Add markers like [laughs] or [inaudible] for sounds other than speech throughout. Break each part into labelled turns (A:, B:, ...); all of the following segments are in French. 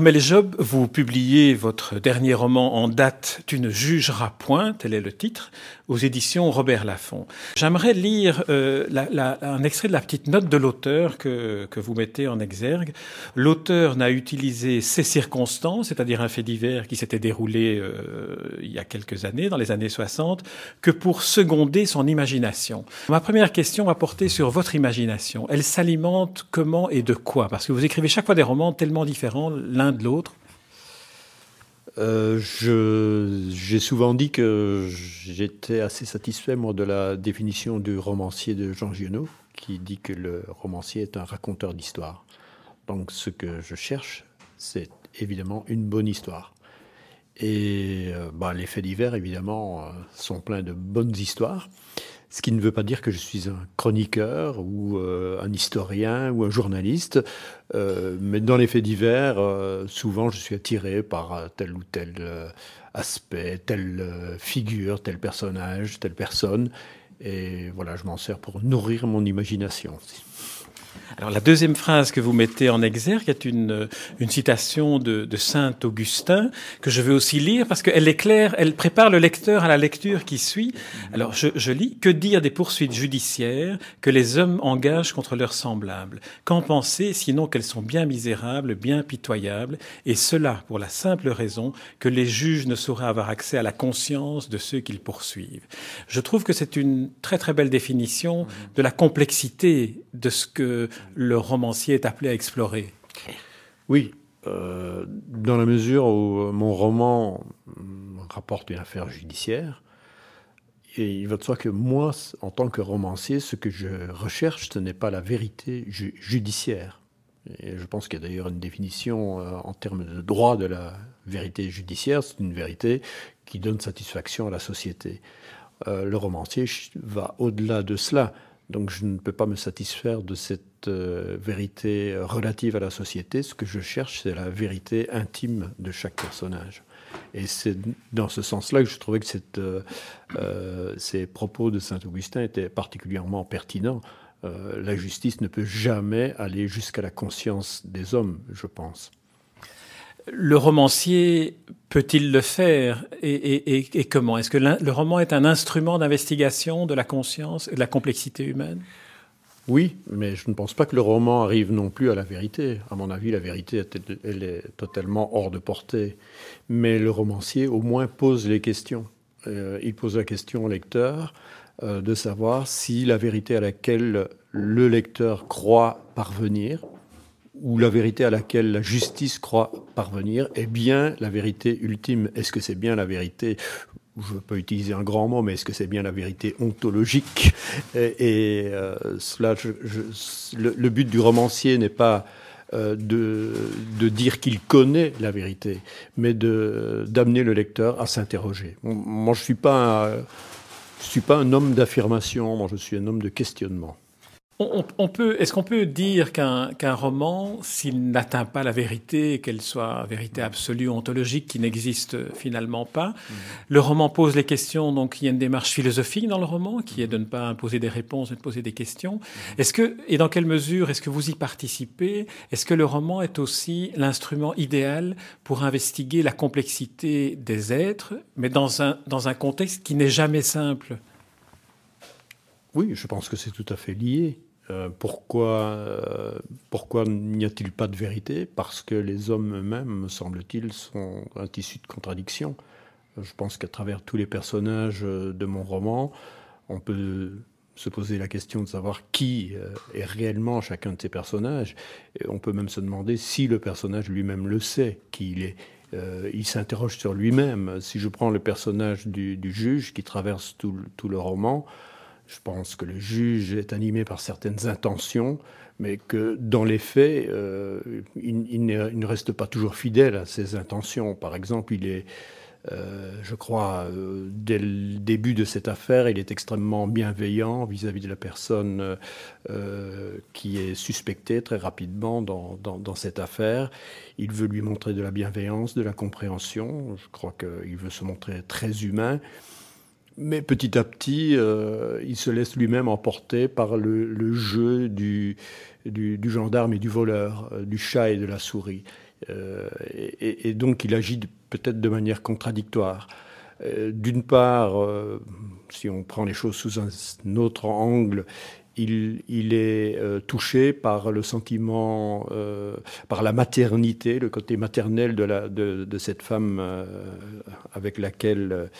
A: Armel Job, vous publiez votre dernier roman en date Tu ne jugeras point, tel est le titre, aux éditions Robert Laffont. J'aimerais lire euh, un extrait de la petite note de l'auteur que, que vous mettez en exergue. L'auteur n'a utilisé ces circonstances, c'est-à-dire un fait divers qui s'était déroulé euh, il y a quelques années, dans les années 60, que pour seconder son imagination. Ma première question va porter sur votre imagination. Elle s'alimente comment et de quoi? Parce que vous écrivez chaque fois des romans tellement différents l'un de l'autre
B: euh, J'ai souvent dit que j'étais assez satisfait moi, de la définition du romancier de Jean Giono, qui dit que le romancier est un raconteur d'histoire. Donc ce que je cherche, c'est évidemment une bonne histoire. Et euh, bah, les faits divers, évidemment, euh, sont pleins de bonnes histoires. Ce qui ne veut pas dire que je suis un chroniqueur ou euh, un historien ou un journaliste, euh, mais dans les faits divers, euh, souvent je suis attiré par tel ou tel aspect, telle figure, tel personnage, telle personne, et voilà, je m'en sers pour nourrir mon imagination.
A: Alors la deuxième phrase que vous mettez en exergue est une, une citation de, de Saint Augustin que je vais aussi lire parce qu'elle est claire, elle prépare le lecteur à la lecture qui suit. Alors je, je lis Que dire des poursuites judiciaires que les hommes engagent contre leurs semblables? Qu'en penser sinon qu'elles sont bien misérables, bien pitoyables, et cela pour la simple raison que les juges ne sauraient avoir accès à la conscience de ceux qu'ils poursuivent. Je trouve que c'est une très très belle définition de la complexité de ce que le romancier est appelé à explorer.
B: Oui, euh, dans la mesure où mon roman rapporte une affaire judiciaire, et il va de soi que moi, en tant que romancier, ce que je recherche, ce n'est pas la vérité judiciaire. Et je pense qu'il y a d'ailleurs une définition euh, en termes de droit de la vérité judiciaire, c'est une vérité qui donne satisfaction à la société. Euh, le romancier va au-delà de cela. Donc je ne peux pas me satisfaire de cette euh, vérité relative à la société. Ce que je cherche, c'est la vérité intime de chaque personnage. Et c'est dans ce sens-là que je trouvais que euh, euh, ces propos de Saint-Augustin étaient particulièrement pertinents. la justice ne peut jamais aller jusqu'à la conscience des hommes, je pense.
A: Le romancier peut-il le faire et, comment? Est-ce que le roman est un instrument d'investigation de la conscience et de la complexité humaine?
B: Oui, mais je ne pense pas que le roman arrive non plus à la vérité. À mon avis, la vérité, elle est totalement hors de portée. Mais le romancier, au moins, pose les questions. Euh, il pose la question au lecteur euh, de savoir si la vérité à laquelle le lecteur croit parvenir ou la vérité à laquelle la justice croit parvenir est bien la vérité ultime. Est-ce que c'est bien la vérité je peux utiliser un grand mot, mais est-ce que c'est bien la vérité ontologique? Et, euh, cela, le, but du romancier n'est pas euh, de, dire qu'il connaît la vérité, mais d'amener le lecteur à s'interroger. Moi, je suis pas, je suis pas un homme d'affirmation. Moi, je suis un homme de questionnement.
A: On, peut, est-ce qu'on peut dire qu'un roman, s'il n'atteint pas la vérité, qu'elle soit vérité absolue, ontologique, qui n'existe finalement pas, mhm. le roman pose les questions. Donc il y a une démarche philosophique dans le roman qui est de ne pas imposer des réponses, mais de poser des questions. Mhm. Est-ce que et dans quelle mesure est-ce que vous y participez? Est-ce que le roman est aussi l'instrument idéal pour investiguer la complexité des êtres, mais dans un dans un contexte qui n'est jamais simple?
B: Oui, je pense que c'est tout à fait lié. Euh, pourquoi, euh, pourquoi n'y a-t-il pas de vérité? Parce que les hommes eux-mêmes, me semble-t-il, sont un tissu de contradictions. Je pense qu'à travers tous les personnages de mon roman, on peut se poser la question de savoir qui euh, est réellement chacun de ces personnages. On peut même se demander si le personnage lui-même le sait, qui il est. il s'interroge sur lui-même. Si je prends le personnage du, juge qui traverse tout le roman, je pense que le juge est animé par certaines intentions, mais que dans les faits, euh, il, ne reste pas toujours fidèle à ses intentions. Par exemple, il est Euh, je crois, euh, dès le début de cette affaire, il est extrêmement bienveillant vis-à-vis de la personne qui est suspectée très rapidement dans, cette affaire. Il veut lui montrer de la bienveillance, de la compréhension. Je crois qu'il veut se montrer très humain. Mais petit à petit, il se laisse lui-même emporter par le, jeu du, gendarme et du voleur, du chat et de la souris. Et, et, donc il agit peut-être de manière contradictoire. Euh, d'une part, euh, si on prend les choses sous un autre angle, il, est euh, touché par le sentiment, euh, par la maternité, le côté maternel de, la, de, cette femme euh, avec laquelle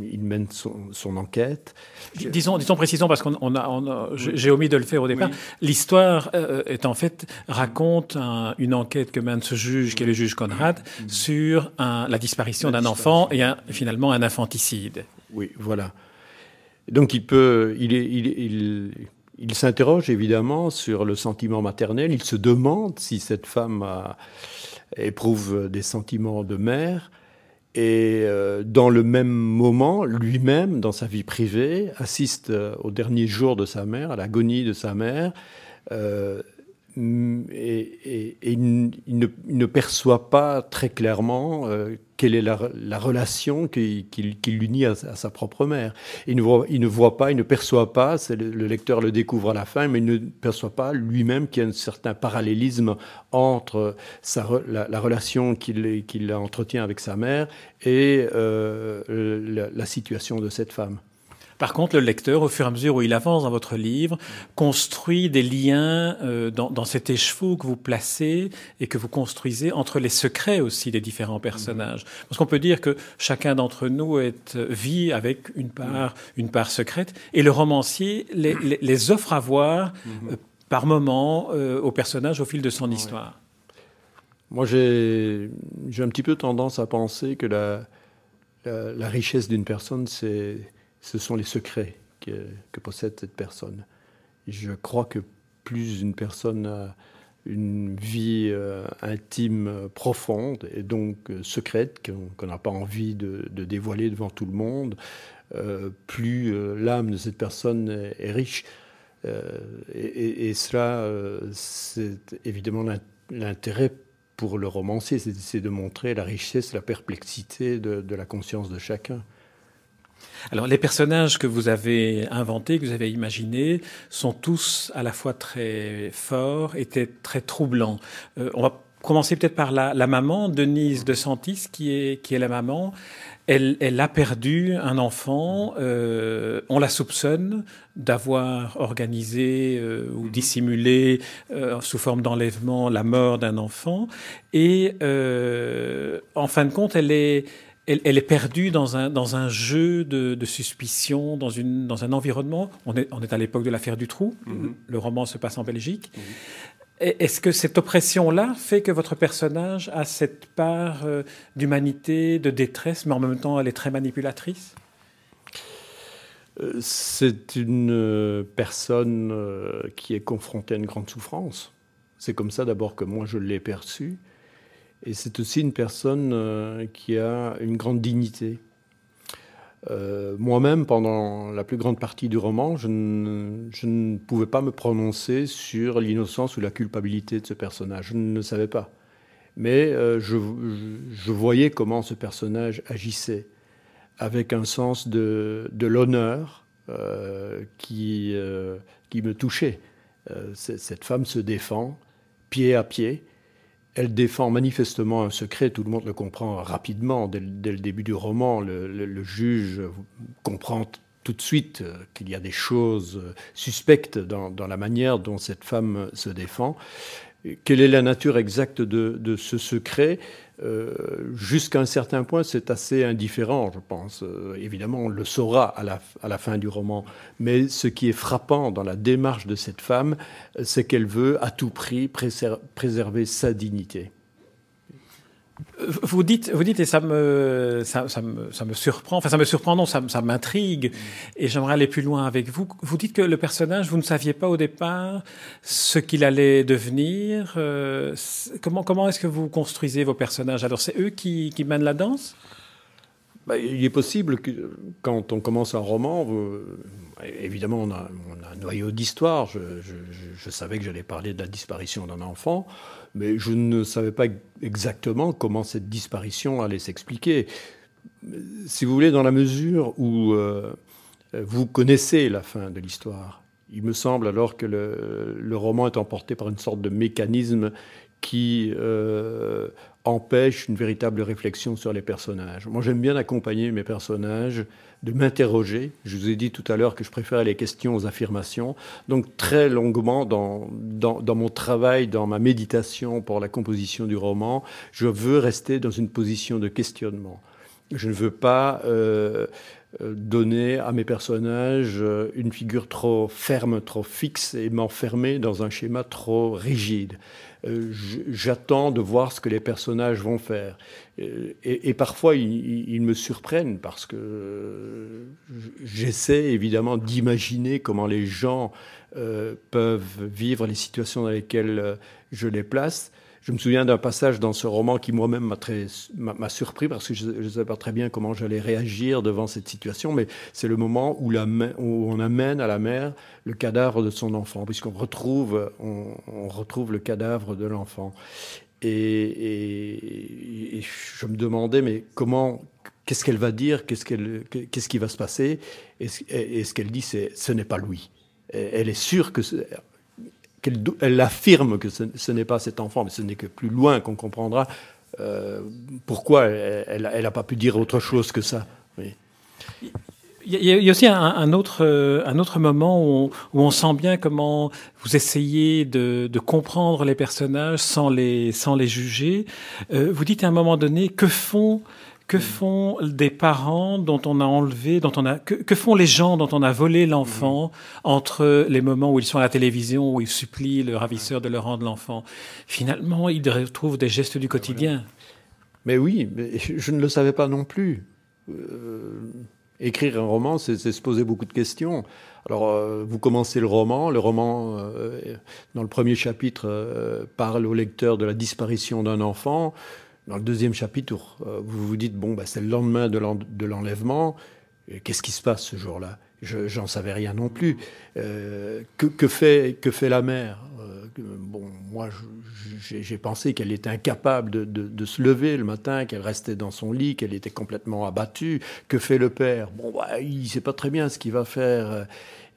B: il mène son, enquête.
A: Disons, disons précisons, parce qu'on a, j'ai omis de le faire au départ. L'histoire est en fait raconte une enquête que mène ce juge, qui est le juge Conrad, sur la disparition d'un enfant et finalement un infanticide.
B: Oui, voilà. Donc il peut, il, il, il, s'interroge évidemment sur le sentiment maternel. Il se demande si cette femme éprouve des sentiments de mère. Et euh, dans le même moment, lui-même, dans sa vie privée, assiste euh, au dernier jour de sa mère, à l'agonie de sa mère, euh, et, il, ne, perçoit pas très clairement quelle est la, relation qui, l'unit à, sa propre mère. Il ne, voit, il ne voit pas, il ne perçoit pas, le, le, lecteur le découvre à la fin, mais il ne perçoit pas lui-même qu'il y a un certain parallélisme entre la, relation qu'il entretient avec sa mère et euh, la situation de cette femme.
A: Par contre, le lecteur, au fur et à mesure où il avance dans votre livre, construit des liens euh, dans, cet écheveau que vous placez et que vous construisez entre les secrets aussi des différents personnages. Parce qu'on peut dire que chacun d'entre nous est, euh, vit avec une part, une part secrète, et le romancier les, offre à voir euh, par moment aux personnages au fil de son histoire.
B: Moi, j'ai un petit peu tendance à penser que la, la richesse d'une personne, c'est ce sont les secrets que, possède cette personne. Je crois que plus une personne a une vie euh, intime profonde et donc euh, secrète qu'on n'a pas envie de, dévoiler devant tout le monde, euh, plus l'âme de cette personne est, riche. Et, cela, c'est évidemment l'intérêt pour le romancier, c'est de montrer la richesse, la perplexité de la conscience de chacun.
A: Alors les personnages que vous avez inventés, que vous avez imaginés, sont tous à la fois très forts et très troublants. Euh, on va commencer peut-être par la, maman, Denise de Santis, qui est, qui est la maman. Elle, elle a perdu un enfant. Euh, on la soupçonne d'avoir organisé euh, ou dissimulé sous forme d'enlèvement la mort d'un enfant. Et en fin de compte, elle est, elle, est perdue dans un, dans un jeu de, suspicion, dans, une, dans un environnement. On est, on est à l'époque de l'affaire du trou. Mhm. Le roman se passe en Belgique. Mhm. Est-ce que cette oppression-là fait que votre personnage a cette part euh, d'humanité, de détresse, mais en même temps elle est très manipulatrice?
B: Euh, C'est une euh, personne qui est confrontée à une grande souffrance. C'est comme ça d'abord que moi je l'ai perçue. Et c'est aussi une personne euh, qui a une grande dignité. Euh, moi-même, pendant la plus grande partie du roman, je ne, pouvais pas me prononcer sur l'innocence ou la culpabilité de ce personnage. Je ne le savais pas. Mais euh, je, voyais comment ce personnage agissait, avec un sens de, l'honneur qui, qui me touchait. cette femme se défend pied à pied elle défend manifestement un secret, tout le monde le comprend rapidement dès, le début du roman. Le, juge comprend tout de suite euh, qu'il y a des choses suspectes dans, la manière dont cette femme se défend. Quelle est la nature exacte de ce secret? Euh, jusqu'à un certain point, c'est assez indifférent, je pense. Euh, évidemment, on le saura à la, à la, fin du roman. Mais ce qui est frappant dans la démarche de cette femme, c'est qu'elle veut à tout prix préserver sa dignité.
A: Vous dites, vous dites, et ça me, ça, me, ça me surprend, enfin ça me surprend, non, ça, ça m'intrigue, et j'aimerais aller plus loin avec vous. Vous dites que le personnage, vous ne saviez pas au départ ce qu'il allait devenir. Euh, comment comment est-ce que vous construisez vos personnages? Alors c'est eux qui, qui mènent la danse?
B: Bah, Il est possible que quand on commence un roman, évidemment on a, un noyau d'histoire. Je, savais que j'allais parler de la disparition d'un enfant, mais je ne savais pas exactement comment cette disparition allait s'expliquer. Si vous voulez, dans la mesure où euh, vous connaissez la fin de l'histoire, il me semble alors que le, roman est emporté par une sorte de mécanisme qui euh, empêche une véritable réflexion sur les personnages. Moi, j'aime bien accompagner mes personnages, de m'interroger. Je vous ai dit tout à l'heure que je préfère les questions aux affirmations. Donc, très longuement, dans, dans, mon travail, dans ma méditation pour la composition du roman, je veux rester dans une position de questionnement. Je ne veux pas euh, donner à mes personnages euh, une figure trop ferme, trop fixe et m'enfermer dans un schéma trop rigide. Euh, j'attends de voir ce que les personnages vont faire. Et, parfois, ils, me surprennent parce que j'essaie évidemment d'imaginer comment les gens peuvent vivre les situations dans lesquelles je les place. Je me souviens d'un passage dans ce roman qui moi-même m'a surpris parce que je ne savais pas très bien comment j'allais réagir devant cette situation, mais c'est le moment où on amène à la mère le cadavre de son enfant, puisqu'on retrouve, on, retrouve le cadavre de l'enfant. Et, je me demandais, mais comment, qu'est-ce qu'elle va dire, qu'est-ce, qu'elle, qu'est-ce qui va se passer? Et, ce qu'elle dit, c'est ce n'est pas lui. Elle est sûre que qu'elle affirme que ce, n'est pas cet enfant, mais ce n'est que plus loin qu'on comprendra euh, pourquoi elle n'a pas pu dire autre chose que ça.
A: Il y, a, aussi un, autre, euh, un autre moment où on, sent bien comment vous essayez de, comprendre les personnages sans les, sans les juger. Euh, vous dites à un moment donné, que font que font des parents dont on a enlevé, dont on a, que, font les gens dont on a volé l'enfant entre les moments où ils sont à la télévision, où ils supplient le ravisseur de leur rendre l'enfant? Finalement, ils retrouvent des gestes du quotidien.
B: Mais oui, mais je ne le savais pas non plus. Euh, écrire un roman, c'est se poser beaucoup de questions. Alors, euh, vous commencez le roman. Le roman, euh, dans le premier chapitre, parle au lecteur de la disparition d'un enfant. Dans le deuxième chapitre, euh, vous vous dites, bon, bah, c'est le lendemain de l'enlèvement, qu'est-ce qui se passe ce jour-là? J'en savais rien non plus. Euh, que, fait, que fait la mère? Euh, Bon, moi, j'ai pensé qu'elle était incapable de, se lever le matin, qu'elle restait dans son lit, qu'elle était complètement abattue. Que fait le père? Bon, bah, il ne sait pas très bien ce qu'il va faire.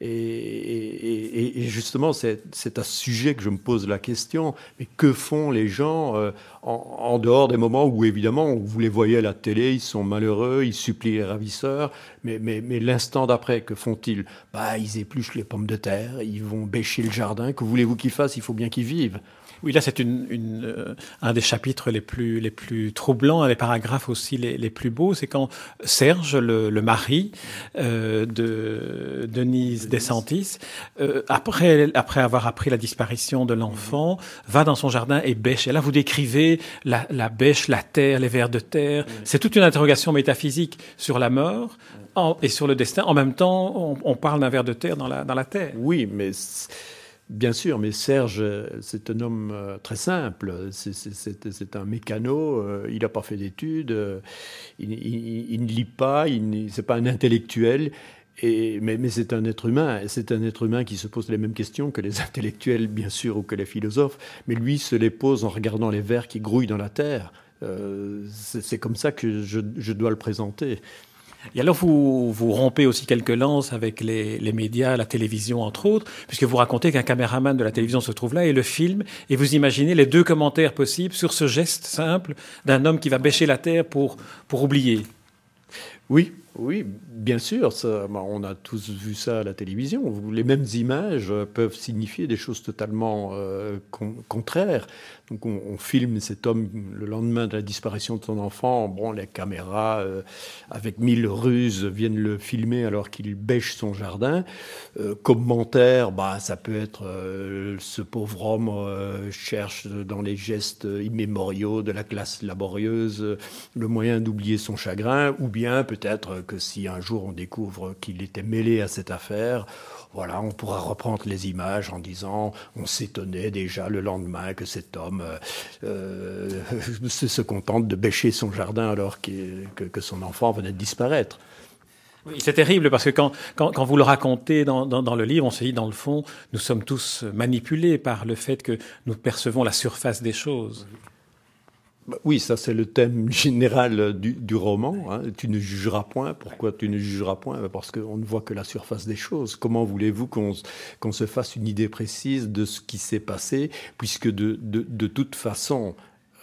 B: Et, justement, c'est à ce sujet que je me pose la question. Mais que font les gens euh, en, dehors des moments où, évidemment, vous les voyez à la télé, ils sont malheureux, ils supplient les ravisseurs, mais, mais, mais l'instant d'après, que font-ils? Bah, Ils épluchent les pommes de terre, ils vont bêcher le jardin. Que voulez-vous qu'ils fassent? Il faut bien qu'ils vivent.
A: Oui, là, c'est une, une, euh, un des chapitres les plus, les plus troublants, les paragraphes aussi les, les plus beaux. C'est quand Serge, le, le mari euh, de Denise Desantis, euh, après, après avoir appris la disparition de l'enfant, va dans son jardin et bêche. Et là, vous décrivez la, la bêche, la terre, les vers de terre. C'est toute une interrogation métaphysique sur la mort et sur le destin. En même temps, on, on parle d'un ver de terre dans la, dans la terre.
B: Oui, mais Bien sûr, mais Serge, c'est un homme euh, très simple. C'est un mécano. Euh, il n'a pas fait d'études. Euh, il, ne lit pas. Il n'est pas un intellectuel. Mais, c'est un être humain. C'est un être humain qui se pose les mêmes questions que les [laughs] intellectuels, bien sûr, ou que les philosophes. Mais lui se les pose en regardant les vers qui grouillent dans la terre. c'est comme ça que je dois le présenter.
A: Et alors, vous, vous rompez aussi quelques lances avec les, les, médias, la télévision, entre autres, puisque vous racontez qu'un caméraman de la télévision se trouve là et le filme, et vous imaginez les deux commentaires possibles sur ce geste simple d'un homme qui va bêcher la terre pour, pour oublier.
B: Oui, oui, bien sûr, bah, on a tous vu ça à la télévision. Les mêmes images peuvent signifier des choses totalement euh, contraires. Donc on, filme cet homme le lendemain de la disparition de son enfant. Bon, les caméras, euh, avec mille ruses, viennent le filmer alors qu'il bêche son jardin. Euh, commentaire, bah, ça peut être ce pauvre homme cherche dans les gestes immémoriaux de la classe laborieuse le moyen d'oublier son chagrin, ou bien peut-être que si un jour on découvre qu'il était mêlé à cette affaire, voilà, on pourra reprendre les images en disant on s'étonnait déjà le lendemain que cet homme euh, [laughs] se, contente de bêcher son jardin alors que, son enfant venait de disparaître.
A: Oui, c'est terrible parce que quand, quand, vous le racontez dans, dans, le livre, on se dit dans le fond, nous sommes tous manipulés par le fait que nous percevons la surface des choses.
B: Oui, ça c'est le thème [laughs] général du, roman. Hein. Tu ne jugeras point. Pourquoi tu ne jugeras point? Bah, Parce qu'on ne voit que la surface des choses. Comment voulez-vous qu'on se fasse une idée précise de ce qui s'est passé, puisque de, de, toute façon,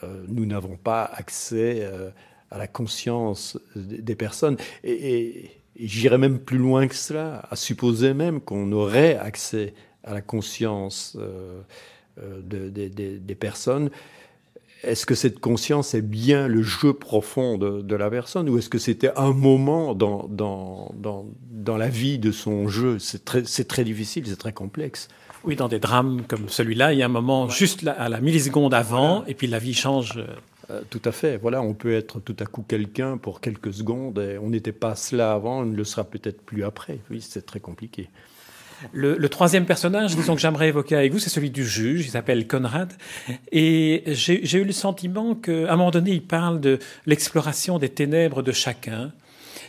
B: euh, nous n'avons pas accès euh, à la conscience des personnes. Et, j'irais même plus loin que cela, à supposer même qu'on aurait accès à la conscience euh, des personnes est-ce que cette conscience est bien le jeu profond de, la personne ou est-ce que c'était un moment dans, dans, dans, la vie de son jeu? C'est très, très difficile, c'est très complexe.
A: Oui, dans des drames comme celui-là, il y a un moment juste à la milliseconde avant et puis la vie change.
B: Euh, tout à fait. Voilà, on peut être tout à coup quelqu'un pour quelques secondes et on n'était pas cela avant, on ne le sera peut-être plus après. Oui, c'est très compliqué.
A: Le, troisième personnage, disons que j'aimerais évoquer avec vous, c'est celui du juge. Il s'appelle Conrad. Et j'ai eu le sentiment qu'à un moment donné, il parle de l'exploration des ténèbres de chacun.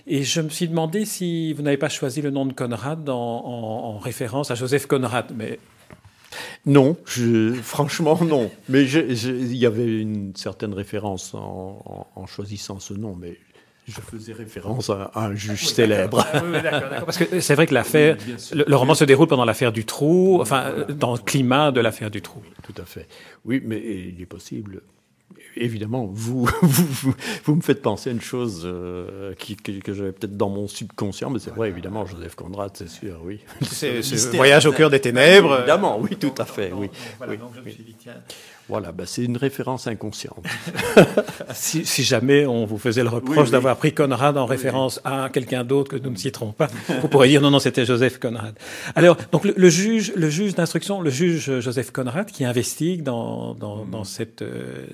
A: Et je me suis demandé si vous n'avez pas choisi le nom de Conrad en, référence à Joseph Conrad. Mais
B: non, franchement non. Mais il y avait une certaine référence en, en, choisissant ce nom, mais je faisais référence à, un juge ah célèbre.
A: Ah d'accord, Parce que c'est vrai que l'affaire, le, roman se déroule pendant l'affaire du trou, enfin, dans le climat de l'affaire du trou.
B: Tout à fait. Oui, mais il est possible. Évidemment, [laughs] vous, vous, vous, me faites penser à une chose euh, qui, que, j'avais peut-être dans mon subconscient, mais c'est vrai, évidemment, Joseph Conrad, c'est sûr, oui.
A: C'est ce voyage au cœur des ténèbres.
B: Évidemment, oui, tout à fait, oui. Voilà, donc je me suis dit, tiens, voilà, bah c'est une référence inconsciente. [laughs]
A: si, jamais on vous faisait le reproche d'avoir pris Conrad en référence à quelqu'un d'autre que nous ne citerons pas, vous pourriez dire non, non, c'était Joseph Conrad. Alors, donc le, juge, le juge d'instruction, le juge Joseph Conrad, qui investigue dans, dans, dans cette, euh,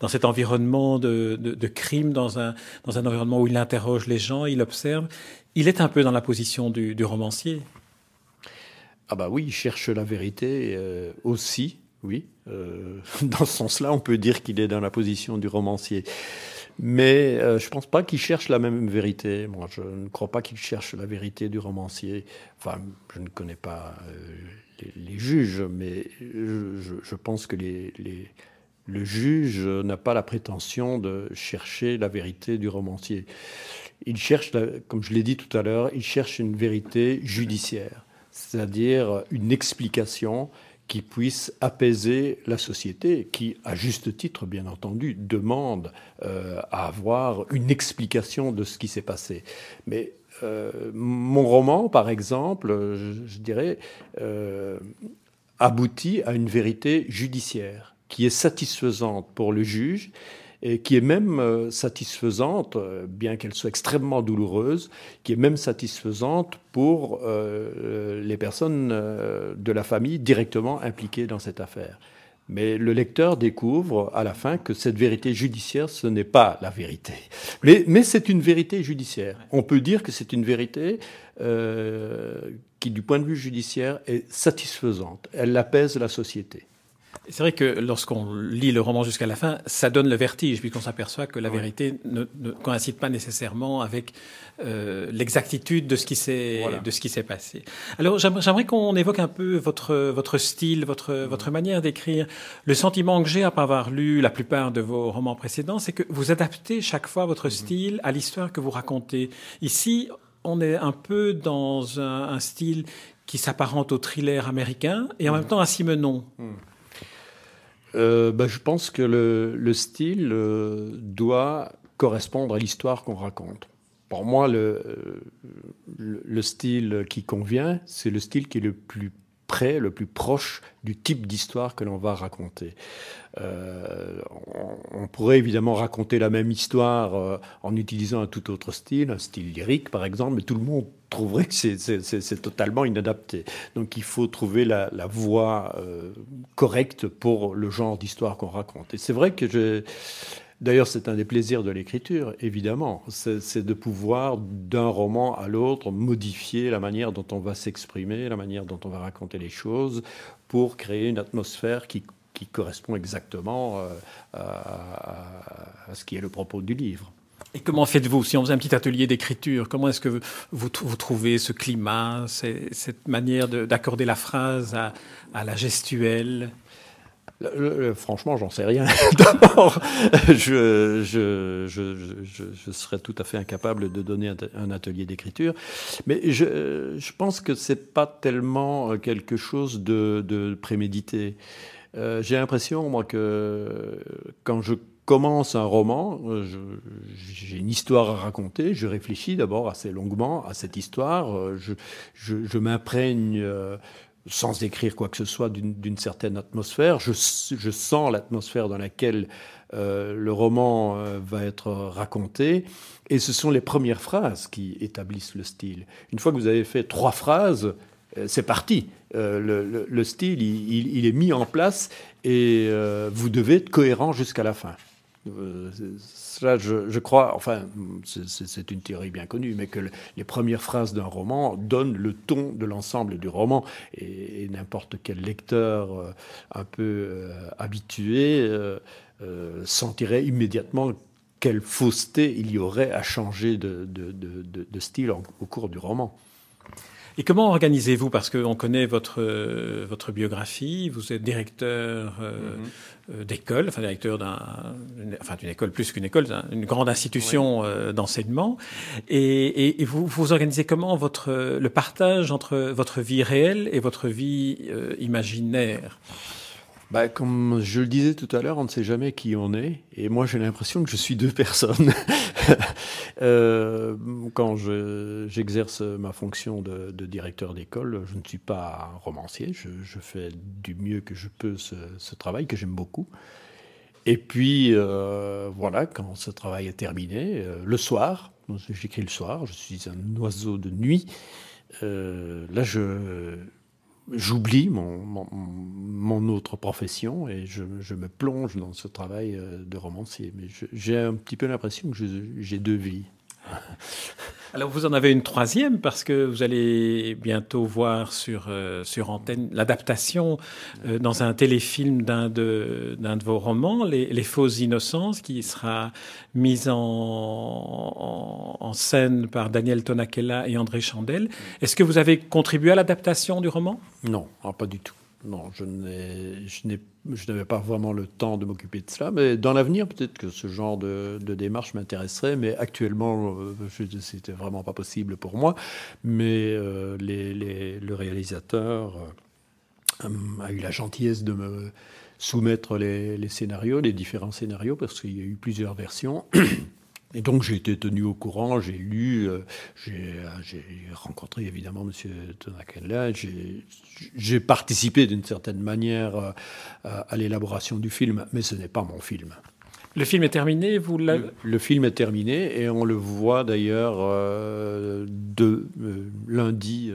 A: dans cet environnement de, de, crime, dans un, dans un environnement où il interroge les gens, il observe, il est un peu dans la position du, romancier.
B: Ah bah oui, il cherche la vérité euh, aussi oui. Euh, [laughs] dans ce sens-là, on peut dire qu'il est dans la position du romancier. Mais euh, je ne pense pas qu'il cherche la même vérité. Moi, je ne crois pas qu'il cherche la vérité du romancier. Enfin, je ne connais pas les, juges, mais je, pense que le juge n'a pas la prétention de chercher la vérité du romancier. Il cherche, comme je l'ai dit tout à l'heure, il cherche une vérité judiciaire, c'est-à-dire une explication qui puisse apaiser la société, qui, à juste titre, bien entendu, demande euh, à avoir une explication de ce qui s'est passé. Mais euh, mon roman, par exemple, je, dirais, euh, aboutit à une vérité judiciaire qui est satisfaisante pour le juge et qui est même euh, satisfaisante, euh, bien qu'elle soit extrêmement douloureuse, qui est même satisfaisante pour euh, les personnes de la famille directement impliquées dans cette affaire. Mais le lecteur découvre à la fin que cette vérité judiciaire, ce n'est pas la vérité. Mais, mais c'est une vérité judiciaire. On peut dire que c'est une vérité qui, du point de vue judiciaire, est satisfaisante. Elle apaise la société.
A: C'est vrai que lorsqu'on lit le roman jusqu'à la fin, ça donne le vertige, puisqu'on s'aperçoit que la vérité ne, coïncide pas nécessairement avec euh, l'exactitude de ce qui s'est de ce qui s'est passé. Alors j'aimerais qu'on évoque un peu votre votre style, votre mm. votre manière d'écrire. Le sentiment que j'ai après avoir lu la plupart de vos romans précédents, c'est que vous adaptez chaque fois votre mm. style à l'histoire que vous racontez. Ici, on est un peu dans un, style qui s'apparente au thriller américain et en même temps à Simenon.
B: Euh, bah, je pense que le, style euh, doit correspondre à l'histoire qu'on raconte. Pour moi, le, le, style qui convient, c'est le style qui est le plus près, le plus proche du type d'histoire que l'on va raconter. Euh, on, pourrait évidemment raconter la même histoire en utilisant un tout autre style, un style lyrique par exemple, mais tout le monde trouverait que c'est totalement inadapté. Donc il faut trouver la, voie euh, correcte pour le genre d'histoire qu'on raconte. Et c'est vrai que D'ailleurs, c'est un des plaisirs de l'écriture, évidemment. C'est de pouvoir, d'un roman à l'autre, modifier la manière dont on va s'exprimer, la manière dont on va raconter les choses, pour créer une atmosphère qui, correspond exactement euh, à, ce qui est le propos du livre.
A: Et comment faites-vous Si on faisait un petit atelier d'écriture, comment est-ce que vous, trouvez ce climat, cette manière d'accorder la phrase à la gestuelle?
B: Franchement, j'en sais rien. [laughs] D'abord, je, serais tout à fait incapable de donner un, atelier d'écriture. Mais je, pense que c'est pas tellement quelque chose de, prémédité. Euh, j'ai l'impression, moi, que quand je commence un roman, j'ai une histoire à raconter, je réfléchis d'abord assez longuement à cette histoire, je, m'imprègne euh, sans écrire quoi que ce soit, d'une certaine atmosphère. Je, sens l'atmosphère dans laquelle euh, le roman euh, va être raconté. Et ce sont les premières phrases qui établissent le style. Une fois que vous avez fait trois phrases, euh, c'est parti. Le, style, il, est mis en place et vous devez être cohérent jusqu'à la fin. Cela, je, crois, enfin, c'est une théorie bien connue, mais que les premières phrases d'un roman donnent le ton de l'ensemble du roman. Et, n'importe quel lecteur euh, un peu euh, habitué euh, sentirait immédiatement quelle fausseté il y aurait à changer de, style au cours du roman.
A: Et comment organisez-vous Parce qu'on connaît votre, votre biographie, vous êtes directeur euh, mm-hmm. euh, d'école, enfin directeur d'un, enfin d'une école plus qu'une école, une grande institution euh, d'enseignement. Et, et, vous, vous organisez comment votre, le partage entre votre vie réelle et votre vie imaginaire?
B: Bah, comme je le disais tout à l'heure, on ne sait jamais qui on est. Et moi, j'ai l'impression que je suis deux personnes. [laughs] euh, quand j'exerce ma fonction de, directeur d'école, je ne suis pas un romancier. Je, fais du mieux que je peux ce, travail que j'aime beaucoup. Et puis, euh, voilà, quand ce travail est terminé, euh, le soir, j'écris le soir, je suis un oiseau de nuit. Là, je j'oublie mon, autre profession et je, je, me plonge dans ce travail euh, de romancier. Mais j'ai un petit peu l'impression que j'ai deux vies. [laughs]
A: Alors vous en avez une troisième parce que vous allez bientôt voir sur, euh, sur antenne l'adaptation euh, dans un téléfilm d'un de, de vos romans, Les, les fausses innocences, qui sera mise en, en, scène par Daniel Tonakella et André Chandel. Est-ce que vous avez contribué à l'adaptation du roman?
B: Non, ah, pas du tout. Non, je n'avais pas vraiment le temps de m'occuper de cela, mais dans l'avenir, peut-être que ce genre de, démarche m'intéresserait, mais actuellement, euh, c'était vraiment pas possible pour moi. Mais euh, le réalisateur euh, a eu la gentillesse de me soumettre les scénarios, les différents scénarios, parce qu'il y a eu plusieurs versions. Et donc j'ai été tenu au courant, j'ai lu, euh, euh, j'ai rencontré évidemment M. Tonakella, j'ai participé d'une certaine manière euh, à, l'élaboration du film, mais ce n'est pas mon film.
A: Le film est terminé, vous
B: le, le, film est terminé et on le voit d'ailleurs de lundi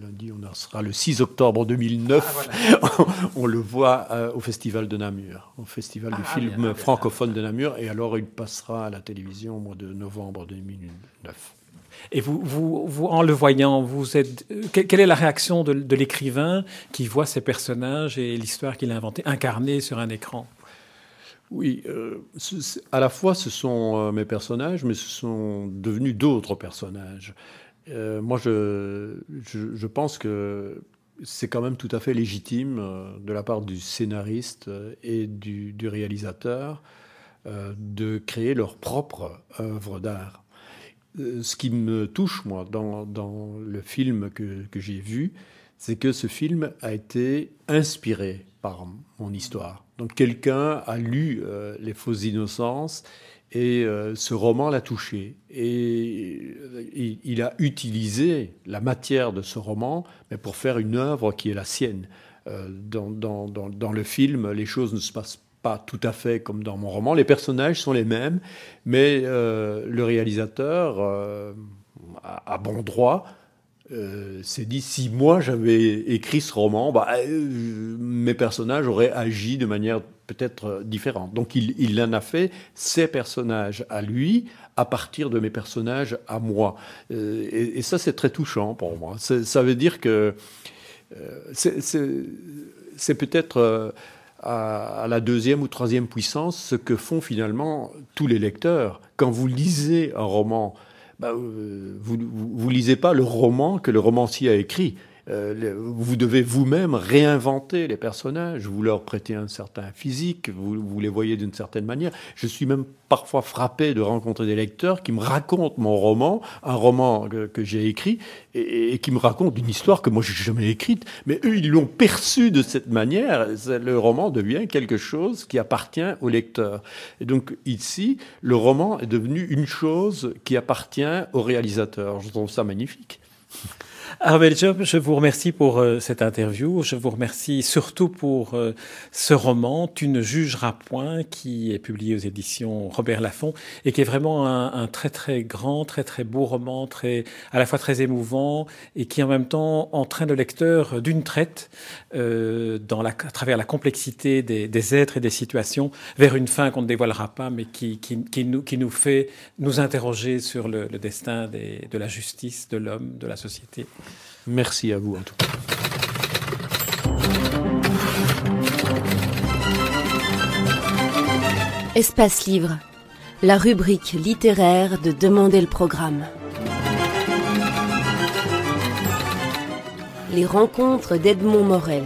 B: lundi, on sera le 6 octobre 2009. Ah, [laughs] on le voit euh, au Festival de Namur, au Festival du ah, film francophone de Namur, et alors il passera à la télévision au mois de novembre 2009.
A: Et vous, vous, en le voyant, vous êtes, euh, quelle est la réaction de, l'écrivain qui voit ces personnages et l'histoire qu'il a inventée incarnée sur un écran?
B: Oui, euh, à la fois ce sont mes personnages, mais ce sont devenus d'autres personnages. Euh, moi, je, je, pense que c'est quand même tout à fait légitime euh, de la part du scénariste euh, et du, réalisateur de créer leur propre œuvre d'art. Ce qui me touche, moi, dans, dans le film que, que j'ai vu, c'est que ce film a été inspiré par mon histoire. Donc quelqu'un a lu Les fausses innocences et euh, ce roman l'a touché. Et euh, il, a utilisé la matière de ce roman mais pour faire une œuvre qui est la sienne. Euh, dans, dans, dans, le film, les choses ne se passent pas tout à fait comme dans mon roman. Les personnages sont les mêmes, mais le réalisateur, a, bon droit, euh, s'est dit si moi j'avais écrit ce roman, bah, euh, mes personnages auraient agi de manière peut-être différente. Donc il, en a fait ses personnages à lui à partir de mes personnages à moi. Euh, et, ça c'est très touchant pour moi. Ça veut dire que c'est peut-être à, la deuxième ou troisième puissance ce que font finalement tous les lecteurs. Quand vous lisez un roman, bah, euh, vous ne lisez pas le roman que le romancier a écrit. Euh, vous devez vous-même réinventer les personnages, vous leur prêtez un certain physique, vous, les voyez d'une certaine manière. Je suis même parfois frappé de rencontrer des lecteurs qui me racontent mon roman, un roman que, j'ai écrit, et, et, qui me racontent une histoire que moi j'ai jamais écrite, mais eux ils l'ont perçu de cette manière. Le roman devient quelque chose qui appartient au lecteur. Et donc ici, le roman est devenu une chose qui appartient au réalisateur. Je trouve ça magnifique.
A: Arvel Job, je vous remercie pour euh, cette interview. Je vous remercie surtout pour euh, ce roman, Tu ne jugeras point, qui est publié aux éditions Robert Laffont et qui est vraiment un, un, très très grand, très très beau roman, très à la fois très émouvant et qui en même temps entraîne le lecteur d'une traite euh, dans la, à travers la complexité des, des, êtres et des situations vers une fin qu'on ne dévoilera pas, mais qui, qui, qui, nous, qui nous fait nous interroger sur le, le destin des, de la justice, de l'homme, de la société.
B: Merci à vous en tout cas.
C: Espace Livre, la rubrique littéraire de Demander le programme. Les rencontres d'Edmond Morel.